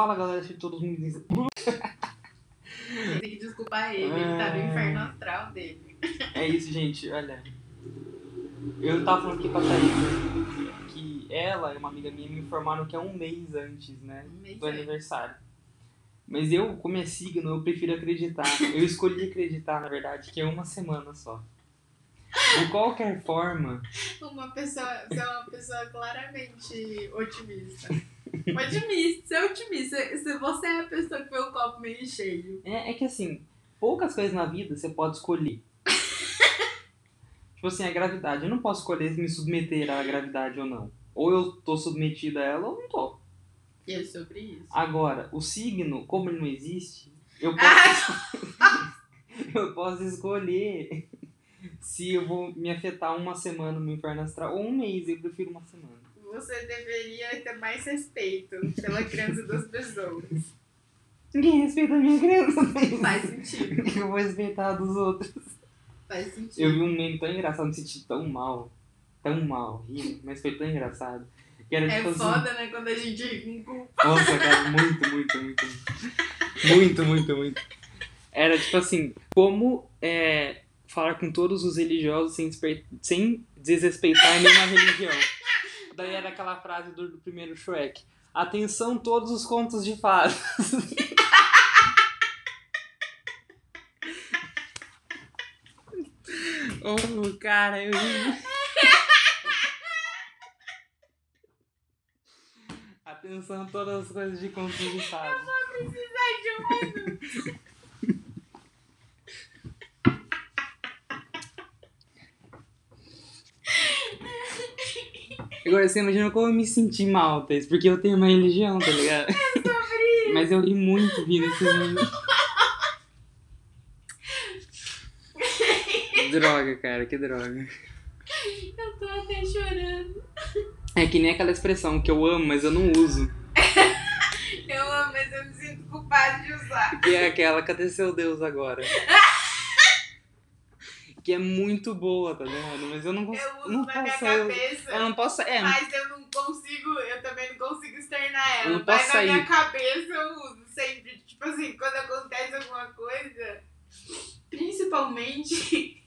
Fala galera, se todos mundo. Tem que desculpar ele, ele tá no Ah. inferno astral dele. É isso, gente, olha. Eu tava falando aqui pra Thaís que ela e uma amiga minha me informaram que é um mês antes, né? Um mês Do antes. aniversário. Mas eu, como é signo, eu prefiro acreditar. Eu escolhi acreditar, na verdade, que é uma semana só. De qualquer forma, Uma pessoa, você é uma pessoa claramente otimista. Otimista, você é otimista. Se você é a pessoa que vê o copo meio cheio. é, é que assim, poucas coisas na vida você pode escolher. tipo assim, a gravidade. Eu não posso escolher me submeter à gravidade ou não. Ou eu tô submetido a ela ou não tô. E é sobre isso. Agora, o signo, como ele não existe, eu Ah! posso, eu posso escolher se eu vou me afetar uma semana no inferno astral ou um mês. Eu prefiro uma semana. Você deveria ter mais respeito pela criança das pessoas. Ninguém respeita a minha criança. Faz sentido. Eu vou respeitar a dos outros. Faz Eu sentido. vi um meme tão engraçado, me senti tão mal. Tão mal, rindo, mas foi tão engraçado. Que era É tipo assim. foda, né? Quando a gente ri com culpa. Nossa, cara, muito, muito, muito. Muito, muito, muito. Era tipo assim, como é, falar com todos os religiosos sem, desper- sem desrespeitar nenhuma religião. Daí era aquela frase do, do primeiro Shrek. Atenção todos os contos de fadas. oh, cara, eu. Atenção todas as coisas de contos de fadas. Precisar de um Agora você imagina como eu me senti mal, Thaís, porque eu tenho uma religião, tá ligado? Mas eu ri muito vindo esse vídeo. droga, cara, que droga. Eu tô até chorando. É que nem aquela expressão que eu amo, mas eu não uso. Eu amo, mas eu me sinto culpada de usar. Que é aquela, cadê seu Deus agora? Que é muito boa, tá ligado? Mas eu não consigo. Eu uso Não na minha posso, eu, cabeça. eu não posso. É, Mas eu não consigo, eu também não consigo externar ela. Eu não mas posso na sair. minha cabeça eu uso sempre. Tipo assim, quando acontece alguma coisa, principalmente.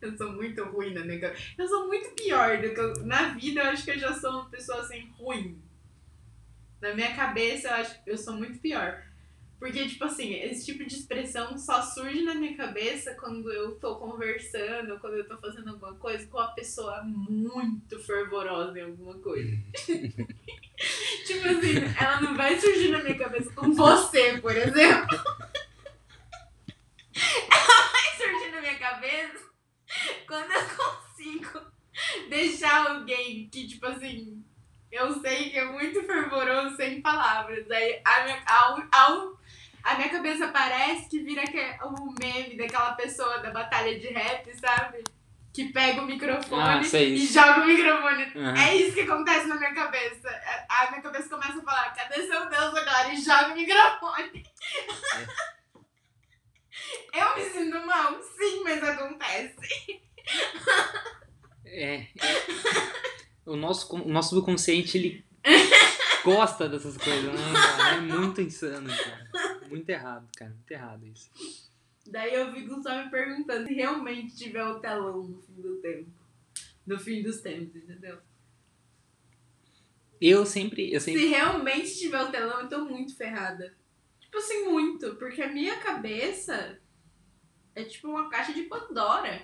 Eu sou muito ruim na minha cabeça. Eu sou muito pior do que eu. Na vida eu acho que eu já sou uma pessoa assim ruim. Na minha cabeça eu acho que eu sou muito pior. Porque, tipo assim, esse tipo de expressão só surge na minha cabeça quando eu tô conversando, quando eu tô fazendo alguma coisa com uma pessoa muito fervorosa em alguma coisa. tipo assim, ela não vai surgir na minha cabeça com você, por exemplo. ela vai surgir na minha cabeça quando eu consigo deixar alguém que, tipo assim, eu sei que é muito fervoroso sem palavras. Aí a minha, a, minha cabeça parece que vira que, o meme daquela pessoa da batalha de rap, sabe? Que pega o microfone Ah, e joga o microfone. Aham. É isso que acontece na minha cabeça. A a minha cabeça começa a falar, cadê seu Deus agora? E joga o microfone. Eu me sinto mal, sim, mas acontece. É. é. O nosso, o nosso subconsciente, ele gosta dessas coisas, né, cara? É muito insano, cara. Muito errado, cara. Muito errado isso. Daí eu fico só me perguntando se realmente tiver o telão no fim do tempo. No fim dos tempos, entendeu? Eu sempre. Eu sempre Se realmente tiver o telão, eu tô muito ferrada. Tipo assim, muito. Porque a minha cabeça é tipo uma caixa de Pandora.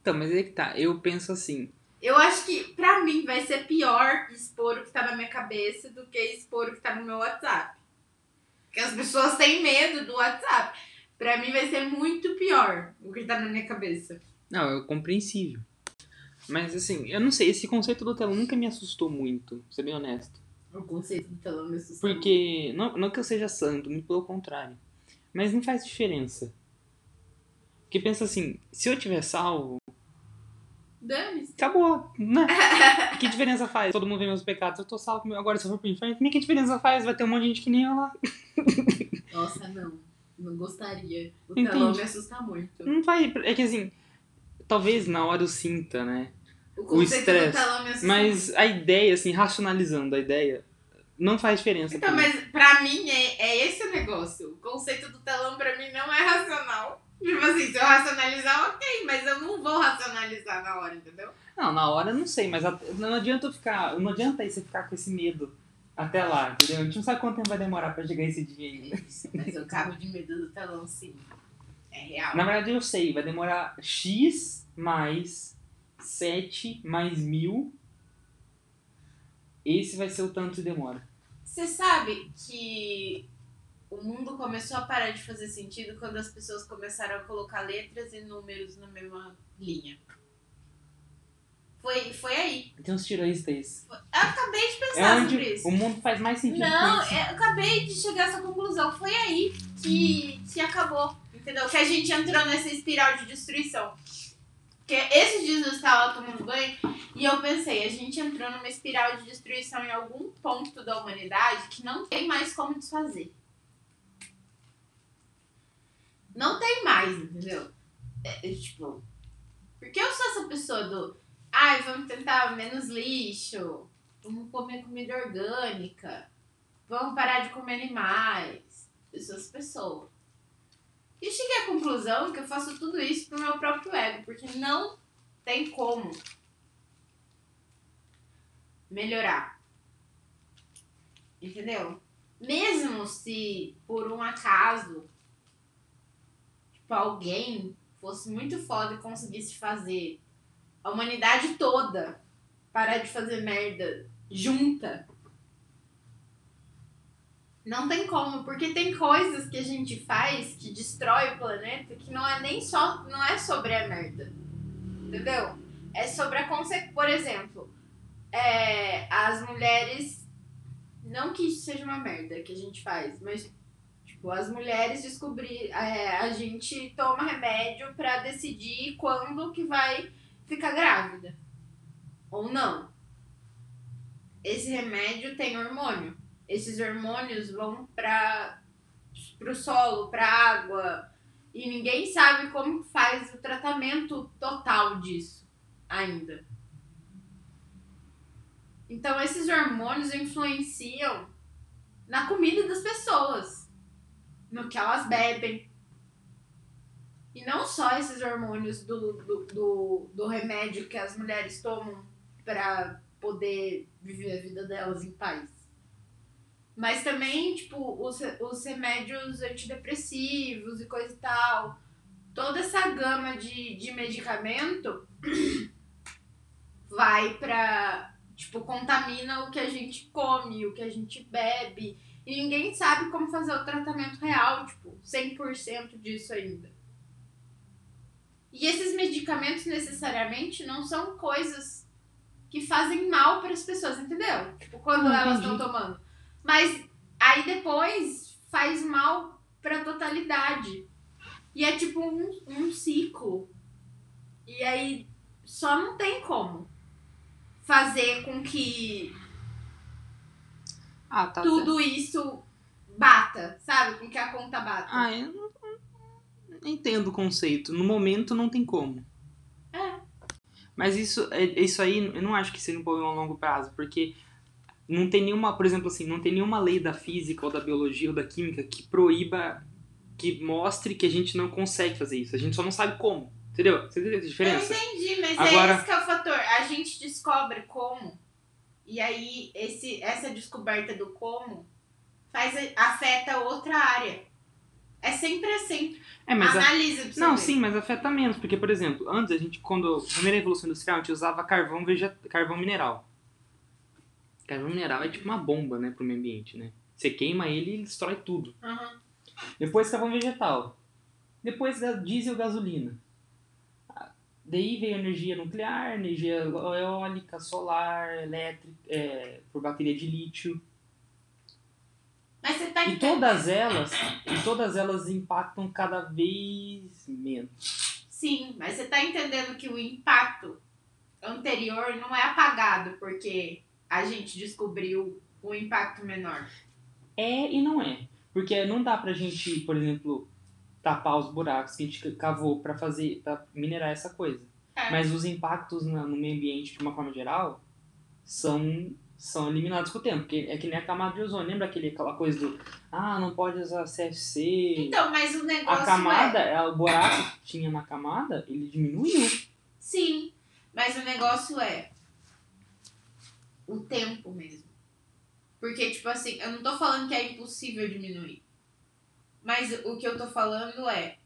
então, mas é que tá. Eu penso assim. Eu acho que pra mim vai ser pior expor o que tá na minha cabeça do que expor o que tá no meu WhatsApp. Porque as pessoas têm medo do WhatsApp. Pra mim vai ser muito pior o que tá na minha cabeça. Não, é compreensível. Mas assim, eu não sei, esse conceito do telão nunca me assustou muito, pra ser bem honesto. O conceito do telão me assusta. Porque, não, não que eu seja santo, muito pelo contrário. Mas não faz diferença. Porque pensa assim, se eu tiver salvo, Dane-se. acabou, né? que diferença faz? Todo mundo vê meus pecados, eu tô salvo. Agora se eu for pro inferno, que diferença faz? Vai ter um monte de gente que nem eu lá. Nossa, não. Não gostaria. O telão me assusta muito. Não vai, é que assim, talvez na hora eu sinta, né? O conceito estresse. do telão me assusta Mas a ideia, assim, racionalizando a ideia, não faz diferença. Então, pra mim. mas pra mim é, é esse o negócio. O conceito do telão pra mim não é racional. Tipo assim, se eu racionalizar, ok, mas eu não vou racionalizar na hora, entendeu? Não, na hora eu não sei, mas não adianta eu ficar. Não adianta aí você ficar com esse medo até lá, entendeu? A gente não sabe quanto tempo vai demorar pra chegar esse dia ainda. Isso, mas eu cago de medo do telão, sim. É real. Na verdade eu sei, vai demorar X mais 7 mais mil. Esse vai ser o tanto que demora. Você sabe que começou a parar de fazer sentido quando as pessoas começaram a colocar letras e números na mesma linha. Foi, foi aí. Tem uns tiroístas. Eu acabei de É pensar sobre onde isso. o mundo faz mais sentido. Não, isso. eu acabei de chegar a essa conclusão. Foi aí que, que acabou. Entendeu? Que a gente entrou nessa espiral de destruição. Porque esses dias eu estava tomando banho e eu pensei, a gente entrou numa espiral de destruição em algum ponto da humanidade que não tem mais como desfazer. Não tem mais, entendeu? É, é, tipo, porque eu sou essa pessoa do ai, vamos tentar menos lixo, vamos comer comida orgânica, vamos parar de comer animais. Eu sou essa pessoa. E cheguei à conclusão que eu faço tudo isso pro meu próprio ego, porque não tem como melhorar. Entendeu? Mesmo se por um acaso tipo, alguém fosse muito foda e conseguisse fazer a humanidade toda parar de fazer merda junta. Não tem como, porque tem coisas que a gente faz que destrói o planeta que não é nem só, não é sobre a merda. Entendeu? É sobre a consequência. Por exemplo, é, as mulheres. Não que isso seja uma merda que a gente faz, mas as mulheres descobrir. é, a gente toma remédio pra decidir quando que vai ficar grávida. Ou não. Esse remédio tem hormônio. Esses hormônios vão para o solo, para água, e ninguém sabe como faz o tratamento total disso ainda. Então esses hormônios influenciam na comida das pessoas, no que elas bebem. E não só esses hormônios do, do, do, do remédio que as mulheres tomam para poder viver a vida delas em paz. Mas também, tipo, os, os remédios antidepressivos e coisa e tal. Toda essa gama de, de medicamento vai pra. Tipo, contamina o que a gente come, o que a gente bebe. E ninguém sabe como fazer o tratamento real, tipo, 100% disso ainda. E esses medicamentos necessariamente não são coisas que fazem mal para as pessoas, entendeu? Tipo, quando Ah, elas estão tomando. Mas aí depois faz mal pra totalidade. E é tipo um, um ciclo. E aí só não tem como fazer com que Ah, tá. tudo isso bata, sabe? Com que a conta bata. Ah, eu não, não entendo o conceito. No momento não tem como. É. Mas isso, é- isso aí, eu não acho que seja um problema a longo prazo, porque não tem nenhuma, por exemplo assim, não tem nenhuma lei da física ou da biologia ou da química que proíba, que mostre que a gente não consegue fazer isso. A gente só não sabe como. Entendeu? Você entendeu a diferença? Eu entendi, mas Agora- é esse que é o fator. A gente descobre como. E aí esse, essa descoberta do como faz, afeta outra área. É sempre assim. É, mas a- Analisa você Não, ver. sim, mas afeta menos, porque, por exemplo, antes a gente, quando. Na primeira Revolução Industrial, a gente usava carvão, veget... carvão mineral. Carvão mineral é tipo uma bomba, né, pro meio ambiente, né? Você queima ele e ele destrói tudo. Aham. Depois carvão vegetal. Depois diesel gasolina. Daí veio energia nuclear, energia eólica, solar, elétrica, é, por bateria de lítio. Mas você tá E todas elas, e todas elas impactam cada vez menos. Sim, mas você tá entendendo que o impacto anterior não é apagado porque a gente descobriu o impacto menor. É e não é. Porque não dá pra gente, por exemplo, tapar os buracos que a gente cavou pra fazer, para minerar essa coisa. É. Mas os impactos na- no meio ambiente, de uma forma geral, são são eliminados com o tempo. Porque é que nem a camada de ozônio. Lembra aquele, aquela coisa do. Ah, não pode usar CFC. Então, mas o negócio a camada, é... é, o buraco que tinha na camada, ele diminuiu. Sim, mas o negócio é o tempo mesmo. Porque, tipo assim, eu não tô falando que é impossível diminuir. Mas o que eu tô falando é,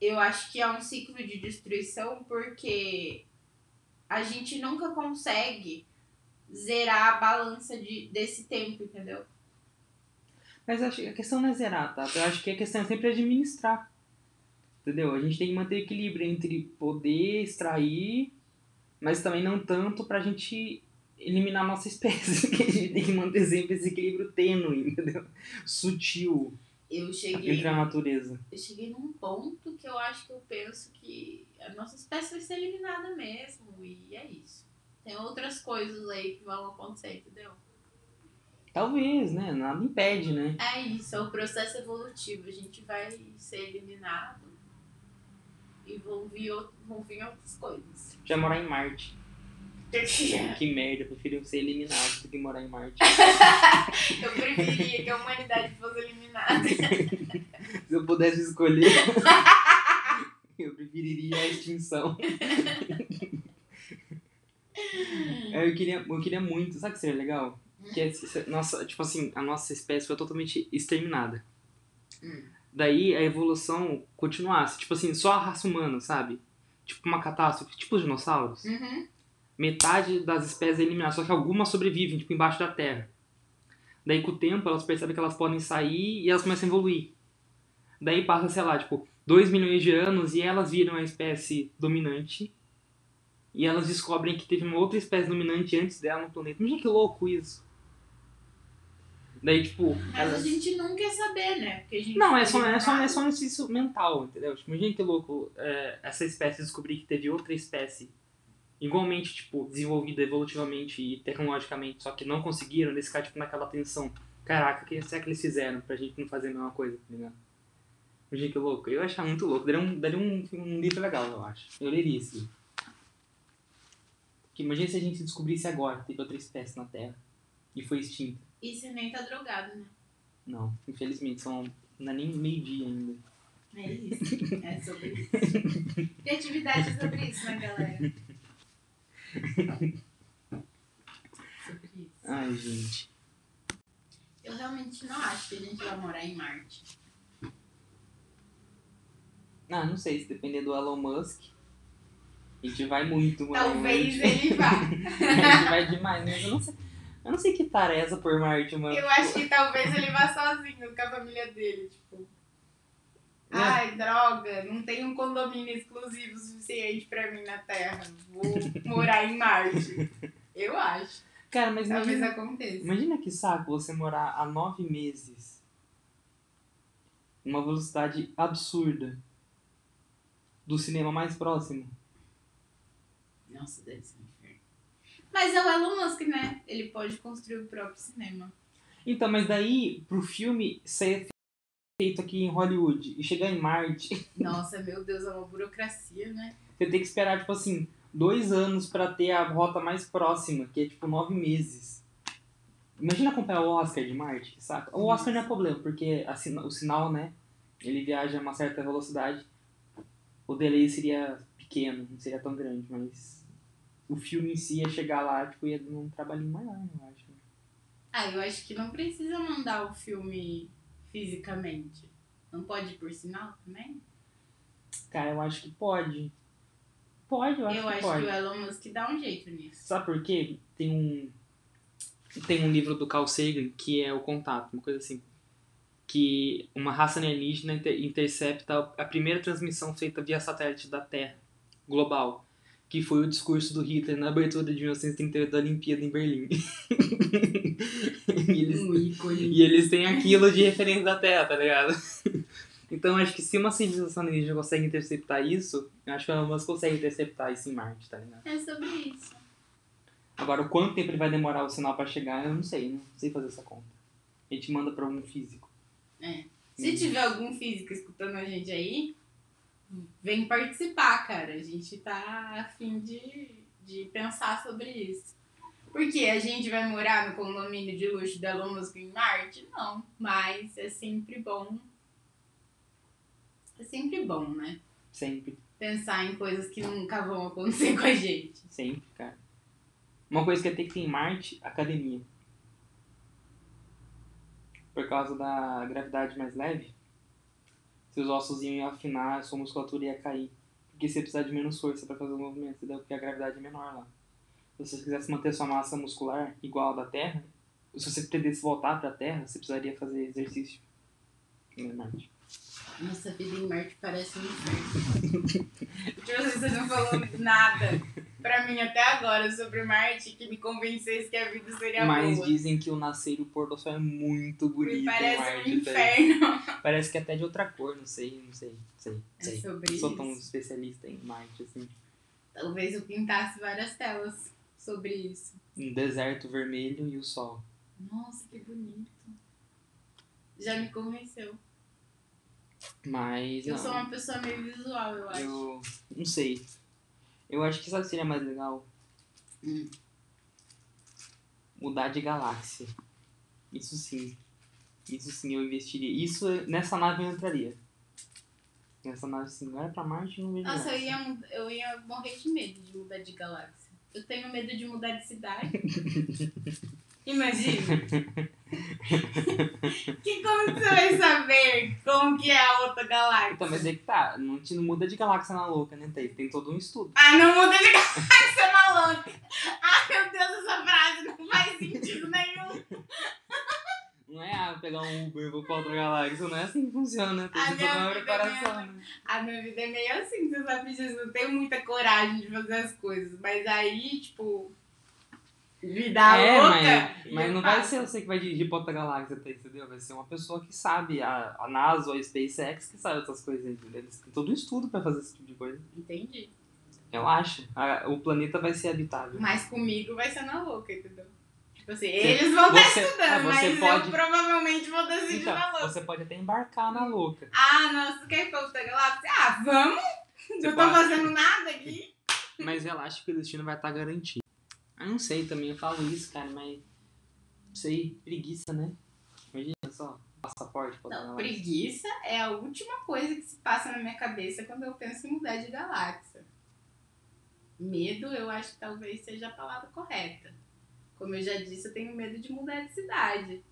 eu acho que é um ciclo de destruição porque a gente nunca consegue zerar a balança de, desse tempo, entendeu? Mas acho que a questão não é zerar, tá? Eu acho que a questão é sempre administrar. Entendeu? A gente tem que manter equilíbrio entre poder extrair, mas também não tanto pra gente eliminar a nossa espécie. que a gente tem que manter sempre esse equilíbrio tênue, entendeu? Sutil Eu cheguei, entre a natureza. eu cheguei num ponto que eu acho que eu penso que a nossa espécie vai ser eliminada mesmo. E é isso. Tem outras coisas aí que vão acontecer, entendeu? Talvez, né? Nada impede, né? É isso, é o processo evolutivo. A gente vai ser eliminado e vão vir, out- vão vir outras coisas. Já morar em Marte. Que merda, eu prefiro ser eliminado do que morar em Marte. Eu preferia que a humanidade fosse eliminada. Se eu pudesse escolher, eu preferiria a extinção. É, eu, queria, eu queria muito, sabe o que seria legal? Que é, nossa, tipo assim, a nossa espécie foi totalmente exterminada. Hum. Daí a evolução continuasse, tipo assim, só a raça humana, sabe? Tipo uma catástrofe, tipo os dinossauros. Uhum. Metade das espécies é eliminada, só que algumas sobrevivem, tipo embaixo da terra. Daí com o tempo elas percebem que elas podem sair e elas começam a evoluir. Daí passa, sei lá, tipo, 2 milhões de anos e elas viram a espécie dominante. E elas descobrem que teve uma outra espécie dominante antes dela no planeta. Imagina que louco isso. Daí, tipo. Mas elas... a gente não quer saber, né? Porque a gente Não, é só, é só, é só um exercício mental, entendeu? Tipo, imagina que louco é, essa espécie descobrir que teve outra espécie igualmente, tipo, desenvolvida evolutivamente e tecnologicamente, só que não conseguiram, eles ficar, tipo, naquela tensão. Caraca, o que será que eles fizeram pra gente não fazer a mesma coisa, tá ligado? Imagina que louco. Eu ia achar muito louco. Daria um, daria um, um livro legal, eu acho. Eu leria livro. Porque imagina se a gente descobrisse agora que teve outra espécie na Terra e foi extinta. E você nem tá drogado, né? Não, infelizmente, são, não é nem meio-dia ainda. É isso. É sobre isso. Criatividade é sobre isso, né, galera? Ai, gente. Eu realmente não acho que a gente vai morar em Marte. Ah, não sei, se depender do Elon Musk, a gente vai muito, mano. Talvez ele vá. a gente vai demais, mas eu não sei. Eu não sei que tara essa por Marte, mano. Eu acho que talvez ele vá sozinho com a família dele, tipo. É. Ai, droga, não tem um condomínio exclusivo suficiente pra mim na Terra. Vou morar em Marte. Eu acho. Cara, mas Talvez imagina, aconteça. imagina que saco você morar há nove meses. Uma velocidade absurda. Do cinema mais próximo. Nossa, deve ser um inferno. Mas é o Elon Musk, né? Ele pode construir o próprio cinema. Então, mas daí, pro filme ser feito aqui em Hollywood e chegar em Marte, Nossa, meu Deus, é uma burocracia, né? Você tem que esperar, tipo assim, dois anos pra ter a rota mais próxima, que é tipo nove meses. Imagina acompanhar o Oscar de Marte, saca? O Oscar não é problema, porque a sina- o sinal, né? Ele viaja a uma certa velocidade. O delay seria pequeno, não seria tão grande, mas o filme em si ia chegar lá, tipo, ia dar um trabalhinho maior, eu acho. Ah, eu acho que não precisa mandar o filme fisicamente. Não pode ir por sinal também? Cara, eu acho que pode. Pode, eu acho eu que acho pode. que o Elon Musk dá um jeito nisso. Sabe por quê? Tem um tem um livro do Carl Sagan que é o Contato, uma coisa assim, que uma raça alienígena inter- intercepta a primeira transmissão feita via satélite da Terra global, que foi o discurso do Hitler na abertura de 1938 da Olimpíada em Berlim. e, eles, Um ícone. e eles têm aquilo de referência da Terra, tá ligado? Então acho que se uma civilização alienígena consegue interceptar isso, eu acho que ela consegue interceptar isso em Marte, tá ligado? É sobre isso. Agora, o quanto tempo ele vai demorar o sinal pra chegar, eu não sei, não sei fazer essa conta. A gente manda pra um físico. É. Se tiver algum físico escutando a gente aí, vem participar, cara. A gente tá a fim de, de pensar sobre isso. Porque a gente vai morar no condomínio de luxo da Elon Musk em Marte? Não. Mas é sempre bom. É sempre bom, né? Sempre, Pensar em coisas que nunca vão acontecer com a gente. sempre, cara. Uma coisa que ter que ter em Marte, academia. Por causa da gravidade mais leve, seus ossos iam afinar, sua musculatura ia cair. Porque você ia precisar de menos força para fazer o movimento, entendeu? Porque a gravidade é menor lá. Se você quisesse manter sua massa muscular igual à da Terra, se você pretendesse voltar para a Terra, você precisaria fazer exercício em Marte. Nossa vida em Marte parece um inferno. tipo assim, você não falou nada pra mim até agora sobre Marte que me convencesse que a vida seria Mas boa. dizem que o nascer e o pôr do sol é muito bonito Me parece Marte. um inferno. Parece que é até de outra cor, não sei, não sei, sei, É sei. sobre Não sou tão isso. especialista em Marte, assim. Talvez eu pintasse várias telas sobre isso. Um deserto vermelho e o sol. Nossa, que bonito. Já me convenceu. Mas Eu não, sou uma pessoa meio visual, eu acho. eu não sei. Eu acho que sabe o que seria mais legal? Hum. Mudar de galáxia. Isso sim. Isso sim eu investiria. Isso nessa nave eu entraria. Nessa nave sim. Agora pra Marte eu não vejo Nossa, eu ia, eu ia morrer de medo de mudar de galáxia. Eu tenho medo de mudar de cidade. Imagina. que como que você vai saber como que é a outra galáxia? Então, mas é que tá, não, te- não muda de galáxia na louca, né? Tem, tem todo um estudo. Ah, não muda de galáxia, maluca. Ah, meu Deus, essa frase não faz sentido nenhum. Não é ah, pegar um Uber e vou pra outra galáxia, não é assim que funciona. Tem A que minha toda uma vida preparação, mesmo. né? A minha vida é meio assim, você sabe disso. Eu tenho muita coragem de fazer as coisas. Mas aí, tipo. Vida é, louca. mas, mas eu não vai ser você que vai dirigir pra outra galáxia, tá, entendeu? Vai ser uma pessoa que sabe, a, a NASA ou a SpaceX que sabe essas coisas, entendeu? Eles têm todo um estudo pra fazer esse tipo de coisa. Entendi. Relaxa, a- o planeta vai ser habitável. Mas comigo vai ser na louca, entendeu? Tipo assim, Você- eles vão estar você- estudando, você mas pode- eu provavelmente vou decidir Então, na louca. você pode até embarcar na louca. Ah, nossa, tu quer ir pra outra galáxia? Ah, vamos? Você não tô pode. fazendo nada aqui. Mas relaxa que o destino vai estar garantido. Eu não sei também, eu falo isso, cara, mas. Não sei, preguiça, né? Imagina só, passaporte Não, preguiça é a última coisa que se passa na minha cabeça quando eu penso em mudar de galáxia. Medo, eu acho que talvez seja a palavra correta. Como eu já disse, eu tenho medo de mudar de cidade.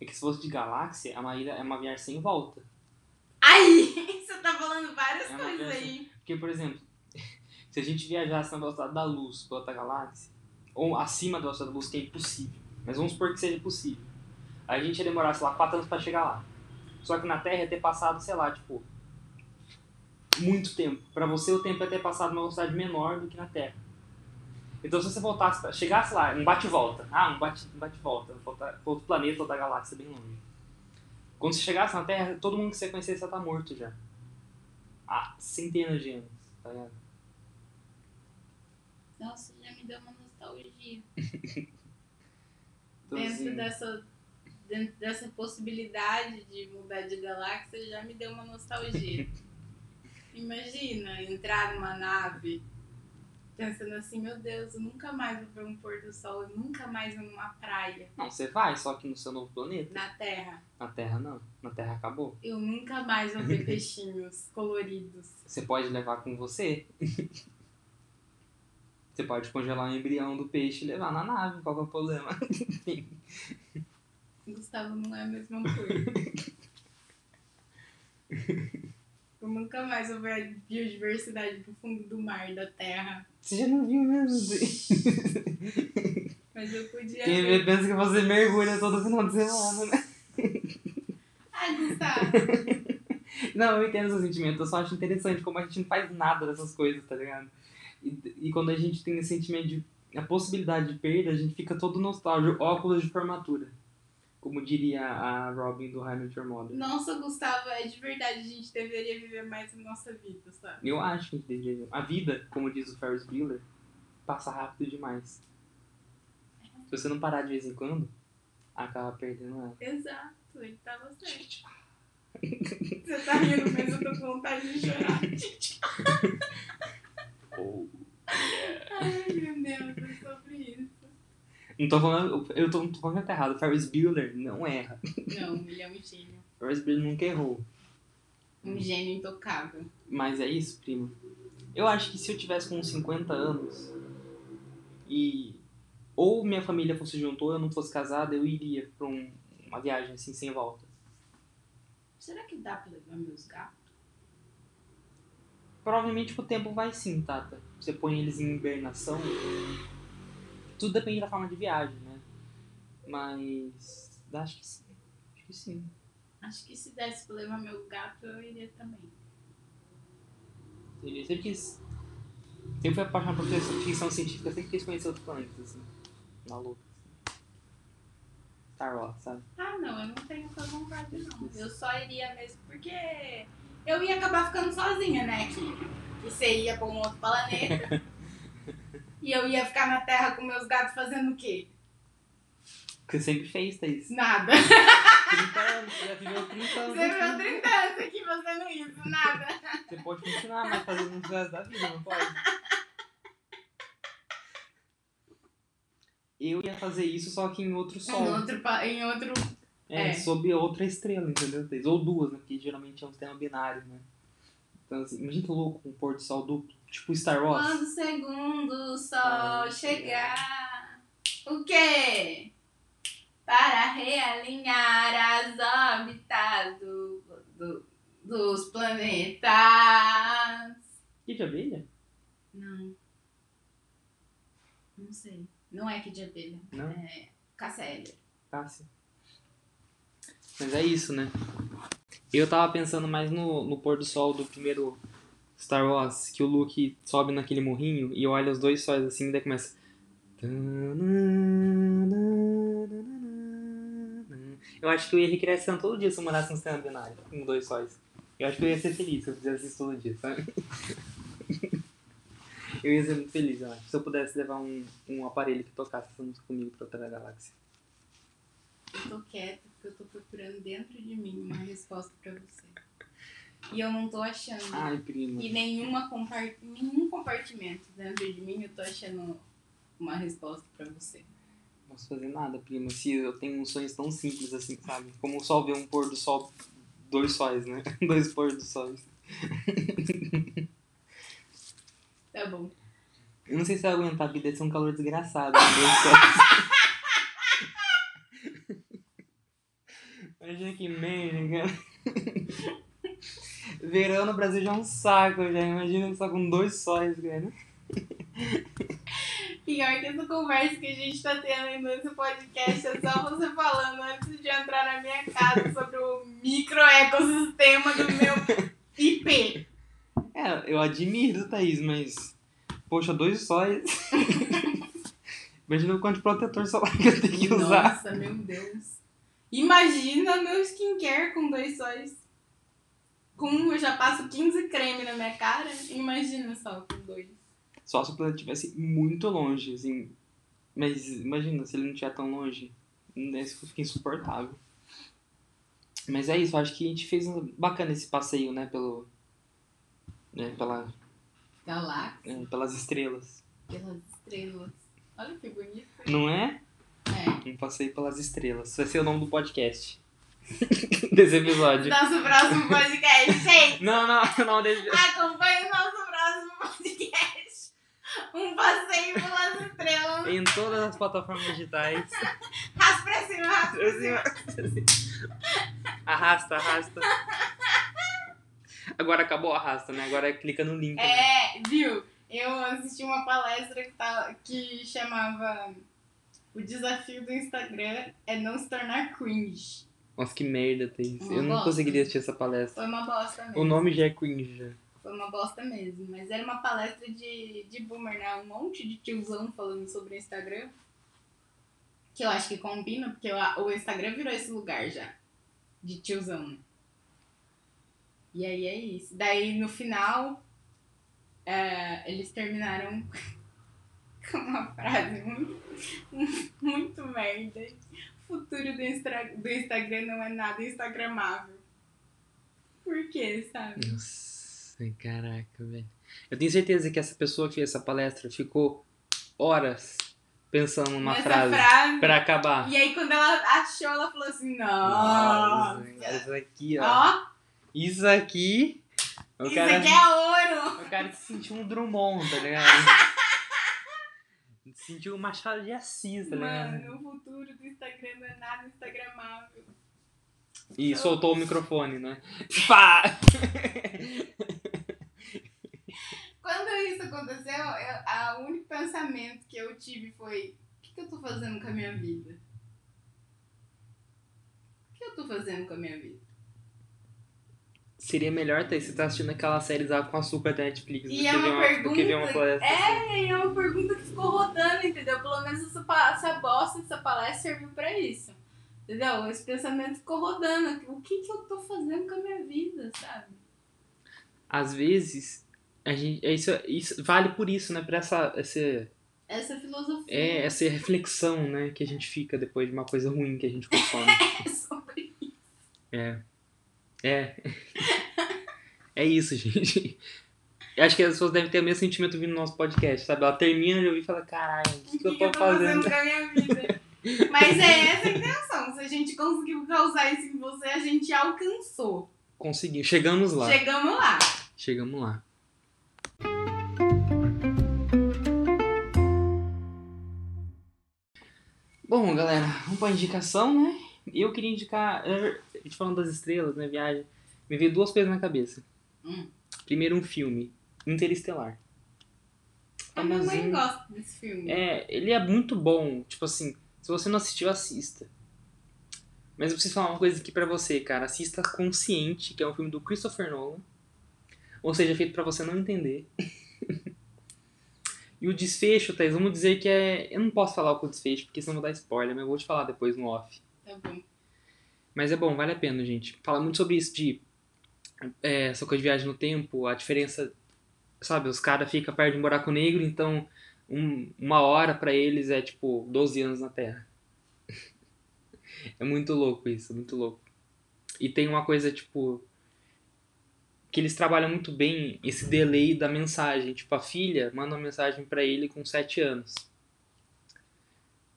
É que se fosse de galáxia, é uma, ida, é uma viagem sem volta. Aí, você tá falando várias É coisas coisa- aí. Porque, por exemplo, se a gente viajasse na velocidade da luz pra outra galáxia, ou acima da velocidade da luz, que é impossível, mas vamos supor que seja possível, a gente ia demorar, sei lá, 4 anos pra chegar lá. Só que na Terra ia ter passado, sei lá, tipo, muito tempo. Pra você, o tempo ia ter passado numa velocidade menor do que na Terra. Então, se você voltasse, chegasse lá, um bate-volta, ah, um bate- um bate-volta, voltar pra outro planeta ou da galáxia bem longe. Quando você chegasse na Terra, todo mundo que você conhecesse já tá morto já. Há centenas de anos, tá ligado? Nossa, já me deu uma nostalgia. Então, dentro, assim, dessa, dentro dessa possibilidade de mudar de galáxia, já me deu uma nostalgia. Imagina entrar numa nave pensando assim, meu Deus, eu nunca mais vou ver um pôr do sol, eu nunca mais vou numa praia Não, você vai, só que no seu novo planeta. na Terra. Na Terra não. Na Terra acabou. Eu nunca mais vou ver peixinhos coloridos. Você pode levar com você. Você pode congelar o embrião do peixe e levar na nave, qual que é o problema? Gustavo não é a mesma coisa. Eu nunca mais vou ver a biodiversidade do fundo do mar, da terra. Você já não viu mesmo? Mas eu podia Quem vê pensa que você mergulha todo final de semana, né? Ai, Gustavo. Não, eu entendo seu sentimento, eu só acho interessante como a gente não faz nada dessas coisas, tá ligado? E, e quando a gente tem esse sentimento de. a possibilidade de perda, a gente fica todo nostálgico, óculos de formatura. Como diria a Robin do High Your Mother. Nossa, Gustavo, é de verdade, a gente deveria viver mais a nossa vida, sabe? Eu acho que a gente deveria. A vida, como diz o Ferris Bueller, passa rápido demais. Se você não parar de vez em quando, acaba perdendo ela. Exato, ele tava certo. Você tá rindo, mas eu tô com vontade de chorar. Oh. Ai, meu Deus, é sobre isso. Não tô falando, eu tô, tô falando que tá errado. Ferris Bueller não erra. Não, ele é um gênio. Ferris Bueller nunca errou. Um gênio intocável. Mas é isso, primo. Eu acho que se eu tivesse com uns 50 anos e ou minha família fosse junto ou eu não fosse casada, eu iria pra um- uma viagem assim sem volta. Será que dá pra levar meus gatos? Provavelmente o tempo vai sim, Tata. Você põe eles em hibernação. Tudo depende da forma de viagem, né? Mas. Acho que sim. Acho que sim. Acho que se desse pra levar meu gato, eu iria também. Ele sempre quis. Sempre foi apaixonado por ficção- científica, sempre quis conhecer outros planetas, assim. Assim. Star Wars, sabe? Ah, não, eu não tenho essa vontade, não. Eu só iria mesmo porque eu ia acabar ficando sozinha, né? Que, você ia pra um outro planeta. e eu ia ficar na Terra com meus gatos fazendo o quê? Porque você sempre fez, Thaís. Nada. 30 anos, já viveu 30 anos. Você aqui. 30 anos aqui fazendo isso, nada. Você pode continuar, mas fazendo no resto da vida, não pode? Eu ia fazer isso só que em outro sol. Em outro, em outro. É, É. sob outra estrela, entendeu? Ou duas, né? Porque geralmente é um sistema binário, né? Então, assim, imagina que louco um pôr do sol duplo. Tipo Star Wars. Quando o segundo sol chegar. O quê? Para realinhar as órbitas do, do- dos planetas. Que de abelha? Não. Não sei. Não é que de abelha. Não? É Cassélia. Cássia. Mas é isso, né? Eu tava pensando mais no, no pôr do sol do primeiro Star Wars, que o Luke sobe naquele morrinho e olha os dois sóis assim, e daí começa. Eu acho que eu ia recriar esse todo dia se eu morasse no sistema binário, com dois sóis. Eu acho que eu ia ser feliz se eu fizesse isso todo dia, sabe? Eu ia ser muito feliz, eu acho. Se eu pudesse levar um, um aparelho que tocasse comigo pra outra galáxia. Eu tô quieta porque eu tô procurando dentro de mim uma resposta pra você. E eu não tô achando. Ai, prima. E nenhuma compart... nenhum compartimento dentro de mim eu tô achando uma resposta pra você. Não posso fazer nada, prima. Se eu tenho uns sonhos tão simples assim, sabe? Como só ver um pôr do sol, dois sóis, né? dois pôr do sóis. Tá bom. Eu não sei se eu vou aguentar, porque deve ser um calor desgraçado. né? Dois sóis. Imagina que merda, cara. Verão no Brasil já é um saco, já. Imagina só com dois sóis, cara. Pior que essa conversa que a gente tá tendo aí nesse podcast é só você falando antes de entrar na minha casa sobre o microecossistema do meu IP. É, eu admiro, Thaís, mas. Poxa, dois sóis. Imagina o quanto de protetor solar que eu tenho que usar. Nossa, meu Deus. Imagina meu skincare com dois sóis. Com um eu já passo 15 creme na minha cara. Imagina só com dois. Só se o planeta estivesse muito longe, assim. Mas imagina, se ele não estiver tão longe, isso fica insuportável. Mas é isso, acho que a gente fez um bacana esse passeio, né, pelo. Né, pela, Galáxia, é, pelas estrelas. pelas estrelas. Olha que bonito. Não é? É. Um passeio pelas estrelas. Vai ser o nome do podcast. desse episódio. Nosso próximo podcast, gente. Não, não, não, desse Acompanhe o nosso próximo podcast. Um passeio pelas estrelas. Em todas as plataformas digitais. Raspa pra cima, raspa pra cima. Arrasta, arrasta. Agora acabou o arrasta, né? Agora clica no link. né? É, viu? Eu assisti uma palestra que, tá, que chamava O desafio do Instagram é não se tornar cringe. Nossa, que merda, Thaís. Uma Eu não bosta. conseguiria assistir essa palestra. Foi uma bosta mesmo. O nome já é cringe. já. Foi uma bosta mesmo. Mas era uma palestra de, de boomer, né? Um monte de tiozão falando sobre o Instagram. Que eu acho que combina, porque o, Instagram virou esse lugar já. De tiozão, né? E aí é isso. Daí no final, é, eles terminaram uma frase muito, muito merda. O futuro do, Instra- do Instagram não é nada instagramável. Por quê, sabe? Nossa, caraca, velho. Eu tenho certeza que essa pessoa que fez essa palestra ficou horas pensando numa Nessa frase, frase. pra acabar. E aí, quando ela achou, ela falou assim: Nossa, Nossa. isso aqui, ó. Ó, Isso aqui. O isso cara, aqui é ouro. o cara se sentiu um Drummond, tá ligado? sentiu um Machado de Assis, tá ligado? Mano, o futuro do Instagram não é nada instagramável. E soltou o microfone, né? Pá! Quando isso aconteceu, eu, a- o único pensamento que eu tive foi: o que, que eu tô fazendo com a minha vida? O que eu tô fazendo com a minha vida? Seria melhor ter você tá assistindo aquela série Água com Açúcar da Netflix E do é que ver uma uma, do pergunta. que ver uma palestra. assim. É, e é uma pergunta que ficou rodando, entendeu? Pelo menos essa, essa bosta, essa palestra serviu pra isso. Entendeu? Esse pensamento ficou rodando. O que, que eu tô fazendo com a minha vida, sabe? Às vezes, a gente, é isso, isso vale por isso, né? Pra essa, essa, Essa filosofia é, essa reflexão, né? Que a gente fica depois de uma coisa ruim que a gente consome. é sobre isso. É. É. É isso, gente. Eu acho que as pessoas devem ter o mesmo sentimento vindo no nosso podcast, sabe? Ela termina de ouvir e fala, caralho, o que, que eu tô fazendo? com a minha vida? Mas é essa a intenção. Se a gente conseguiu causar isso em você, a gente alcançou. Conseguimos, chegamos lá. Chegamos lá. Chegamos lá. Bom, galera, vamos pra indicação, né? Eu queria indicar, eh, a gente falando das estrelas, né, viagem, me veio duas coisas na cabeça. Hum. Primeiro, um filme, Interestelar. A minha mãe gosta desse filme. É, ele é muito bom. Tipo assim, se você não assistiu, assista. Mas eu preciso falar uma coisa aqui pra você, cara. Assista Consciente, que é um filme do Christopher Nolan. Ou seja, feito pra você não entender. e o desfecho, Thaís, vamos dizer que é. Eu não posso falar o desfecho, porque senão eu vou dar spoiler, mas eu vou te falar depois no off. Tá bom. Mas é bom, vale a pena, gente. Fala muito sobre isso de é, essa coisa de viagem no tempo, a diferença, sabe? Os caras ficam perto de um buraco negro, então um- uma hora pra eles é tipo 12 anos na Terra. é muito louco isso, muito louco. E tem uma coisa, tipo, que eles trabalham muito bem esse delay da mensagem. Tipo, a filha manda uma mensagem pra ele com 7 anos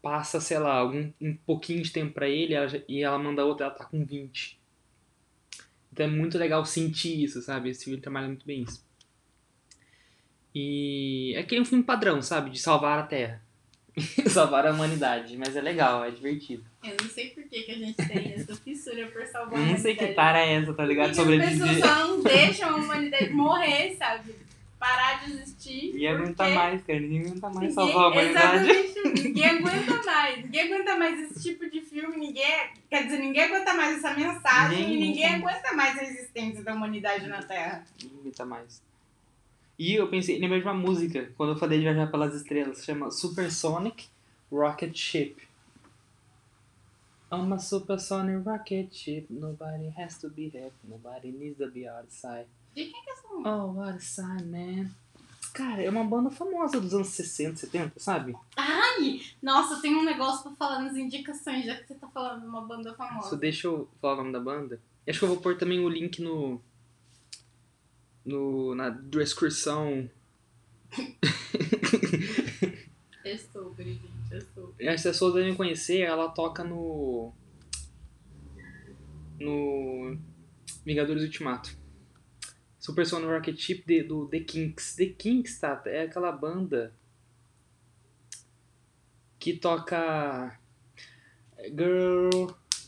passa, sei lá, algum, um pouquinho de tempo pra ele ela e ela manda outra, ela tá com 20. Então é muito legal sentir isso, sabe? Esse filme trabalha muito bem isso. E é que é um filme padrão, sabe? De salvar a Terra. salvar a humanidade. Mas é legal, é divertido. Eu não sei por que, que a gente tem essa fissura por salvar a Eu não sei que tara é essa, tá ligado? Que que As pessoas só não deixam a humanidade morrer, sabe? Parar de existir. E aguenta porque mais, cara. Ninguém aguenta mais ninguém- salvar a humanidade. Exatamente. Ninguém aguenta mais. Ninguém aguenta mais esse tipo de filme. Ninguém. Quer dizer, ninguém aguenta mais essa mensagem Ninguém e ninguém aguenta aguenta mais a existência da humanidade na Terra. Ninguém aguenta mais. E eu pensei, lembrei de uma música, quando eu falei de viajar pelas estrelas, chama Supersonic Rocket Ship. I'm a supersonic rocket ship, nobody has to be happy, nobody needs to be outside. De quem que é essa música? Oh, outside, man. Cara, é uma banda famosa dos anos 60, 70, sabe? Ai, nossa, tem um negócio pra falar nas indicações, já que você tá falando de uma banda Só famosa. deixa eu falar o nome da banda. Acho que eu vou pôr também o link no. no na descrição. É sobre, gente, é sobre. As pessoas devem conhecer, ela toca no. No. Vingadores Ultimato. Super Sonic Rocket de- do The Kinks. The Kinks, tá? É aquela banda que toca. Girl,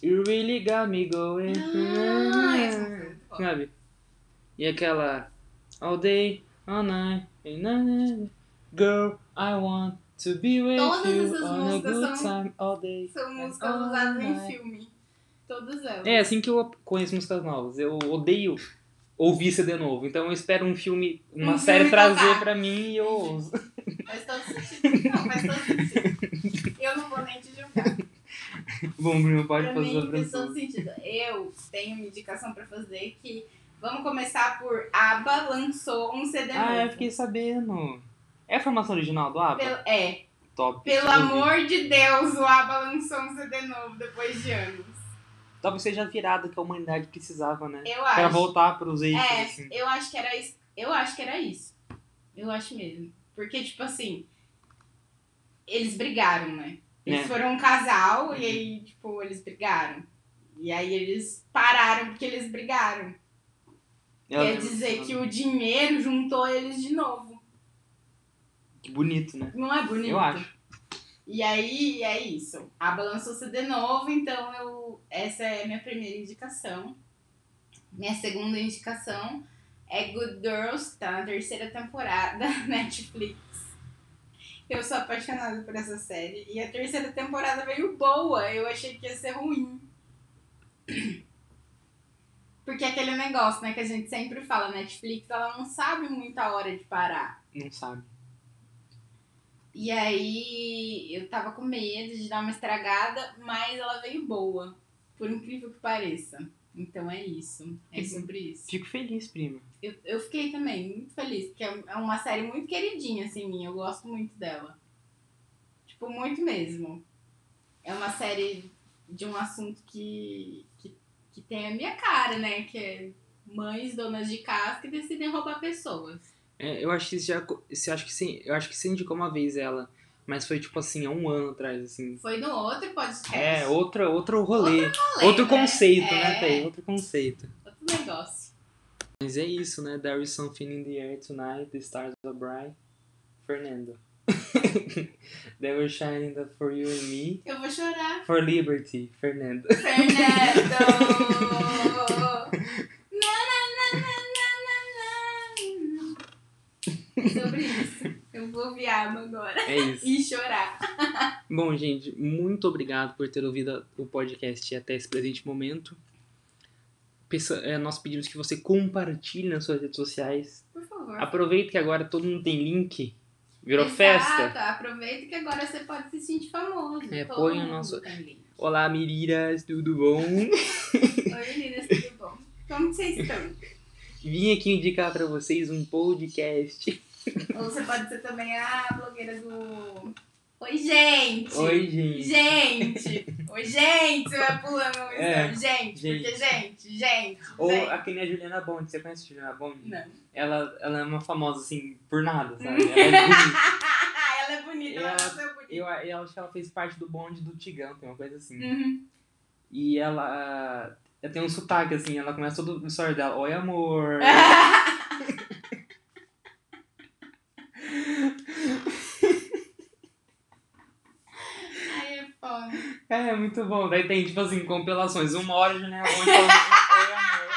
you really got me going. Ah, é. Sabe? E aquela. All day, all night, and night. Girl, I want to be with Todas you essas on a good são- time all day. São músicas usadas em filme. Todas elas. É assim que eu conheço músicas novas. Eu odeio ouvir CD novo. Então eu espero um filme, uma Um série filme trazer pra mim e eu ouço. Faz todo sentido. Não, faz todo sentido. Eu não vou nem te julgar. Bom, Bruno, pode Pra fazer mim faz todo sentido. Eu tenho uma indicação pra fazer que. Vamos começar por ABBA lançou um CD novo. Ah, eu fiquei sabendo. É a formação original do ABBA? É, Top. pelo amor de Deus, o ABBA lançou um CD novo depois de anos. Talvez seja a virada que a humanidade precisava, né? Eu Pra acho. voltar pros eixos, É, assim. eu acho que era isso. Eu acho que era isso. Eu acho mesmo. Porque, tipo assim, eles brigaram, né? Eles É. foram um casal e aí, tipo, eles brigaram. E aí eles pararam porque eles brigaram. Ela Quer dizer que o dinheiro juntou eles de novo. Que bonito, né? Não é bonito? Eu acho. E aí é isso. A balançou-se de novo, então eu essa é a minha primeira indicação. Minha segunda indicação é Good Girls, que tá na terceira temporada Netflix. Eu sou apaixonada por essa série. E a terceira temporada veio boa. Eu achei que ia ser ruim. Porque é aquele negócio, né, que a gente sempre fala, Netflix, ela não sabe muito a hora de parar. Não sabe. E aí eu tava com medo de dar uma estragada, mas ela veio boa. Por incrível que pareça. Então é isso. É Que sobre isso. Fico feliz, prima. Eu, eu fiquei também muito feliz, porque é é uma série muito queridinha, assim, minha. Eu gosto muito dela. Tipo, muito mesmo. É uma série de um assunto que, que, que tem a minha cara, né? Que é mães, donas de casa que decidem roubar pessoas. É, eu acho que já. Eu acho que sim. Eu acho que você indicou uma vez ela. Mas foi tipo assim, há um ano atrás, assim. Foi no outro podcast. É, outra, outro rolê. Outro, rolê, né? conceito, É. né, Thay? Outro conceito. Outro negócio. Mas é isso, né? There is something in the air tonight, the stars are bright. Fernando. They were shining for you and me. Eu vou chorar. For liberty, Fernando. Fernando! Na, na, na, na, na, na, na. É sobre isso. Eu vou ouvir água agora. É isso. E chorar. Bom, gente, muito obrigado por ter ouvido o podcast até esse presente momento. É, nós pedimos que você compartilhe nas suas redes sociais. Por favor. Aproveita que agora todo mundo tem link. Virou Exato, festa. Aproveita que agora você pode se sentir famoso. É, põe o nosso- tem. Olá, Miriras, tudo bom? Oi, meninas, tudo bom? Como vocês estão? Vim aqui indicar pra vocês um podcast. Ou você pode ser também a blogueira do. Oi, gente! Oi, gente. Gente! Oi, gente! Você vai pulando no É, Gente, gente. porque gente, gente. Ou gente. aquele é a Juliana Bond. Você conhece a Juliana Bond? Não. Ela, ela é uma famosa, assim, por nada, sabe? Ela é bonita. ela é bonita, ela, Ela- nasceu bonita. Eu, eu acho que ela fez parte do bonde do Tigão, tem uma coisa assim. Uhum. E ela, ela tem um sotaque, assim, ela começa todo o story dela. Oi, amor. Ai, é foda. É, muito bom. Daí tem, tipo assim, compilações. Uma hora a Juliana Bond falando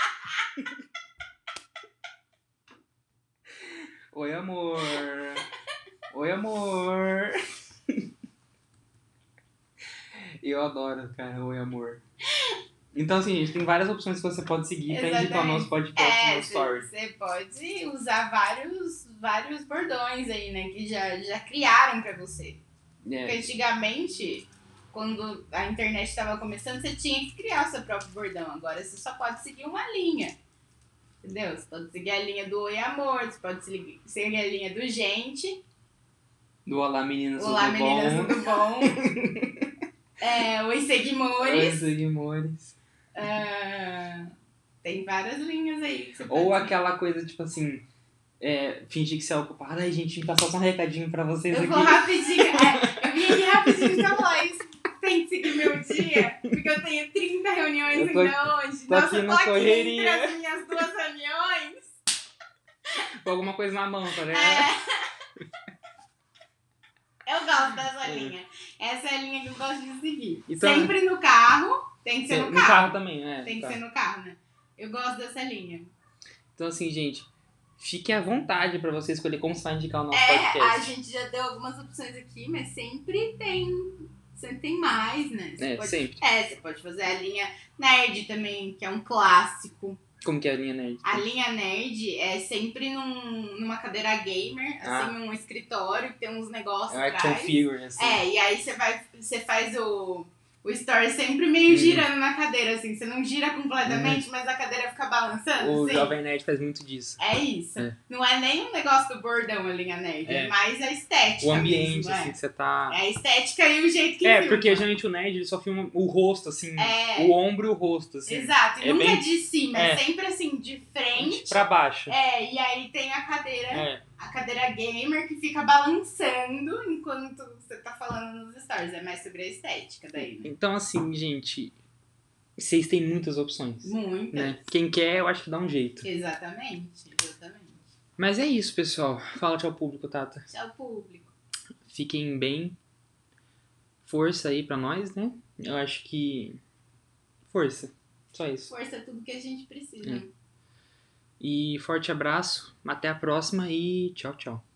Oi, amor. Oi, amor. Oi, amor. Eu adoro, cara. Oi, amor. Então, assim, gente, tem várias opções que você pode seguir pra indicar o Exatamente. nosso podcast É, no story. você pode usar vários, vários bordões aí, né? Que já, já criaram pra você. Porque É, antigamente, quando a internet estava começando, você tinha que criar o seu próprio bordão. Agora você só pode seguir uma linha. Entendeu? Você pode seguir a linha do Oi Amor, você pode seguir a linha do Gente. do Olá, meninas, Olá, tudo meninas, bom? tudo bom? é, Oi Oi, Seguimores. seguimores. Ah, tem várias linhas aí. Ou aquela coisa, tipo assim, é, fingir que você é ocupado. Ai, gente, vim passar só um recadinho pra vocês Eu aqui. vou rapidinho. É, eu vim aqui rapidinho falar isso. Tem que seguir meu dia, porque eu tenho 30 reuniões Eu tô ainda hoje. tô Nossa, aqui eu na tô aqui correria. entre as minhas duas reuniões. Com alguma coisa na mão, tá ligado? É. Eu gosto dessa É. linha. Essa é a linha que eu gosto de seguir. Então- Sempre no carro. Tem que ser no, no carro. carro também, né? Tem que Tá. ser no carro, né? Eu gosto dessa linha. Então, assim, gente, fique à vontade pra você escolher como você vai indicar o nosso É, a podcast. gente já deu algumas opções aqui, mas sempre tem. Sempre tem mais, né? Você É, pode sempre. É, você pode fazer a linha nerd também, que é um clássico. Como que é a linha nerd? A linha nerd é sempre num, numa cadeira gamer, Ah. assim, num escritório que tem uns negócios É um action figure, assim. É, e aí você vai, você faz o, o story sempre meio Uhum. girando na cadeira, assim. Você não gira completamente, mas a cadeira fica balançando, O assim. Jovem Nerd faz muito disso. É isso. É. Não é nem um negócio do bordão a linha nerd, é, É. mais a estética O ambiente, mesmo, assim, é. que você tá. É a estética e o jeito que É, filma. porque geralmente o nerd ele só filma o rosto, assim. É. O ombro e o rosto, assim. Exato, e É nunca bem- de cima, é. é sempre assim, de frente. Pra baixo. É, e aí tem a cadeira É. a cadeira gamer que fica balançando enquanto você tá falando nos stories. É mais sobre a estética daí, né? Então, assim, gente, vocês têm muitas opções. Muitas. Né? Quem quer, eu acho que dá um jeito. Exatamente, exatamente. Mas é isso, pessoal. Fala tchau público, Tata. Tchau, público. Fiquem bem. Força aí pra nós, né? Eu acho que. Força. Só isso. Força é tudo que a gente precisa. É. E forte abraço. Até a próxima e tchau, tchau.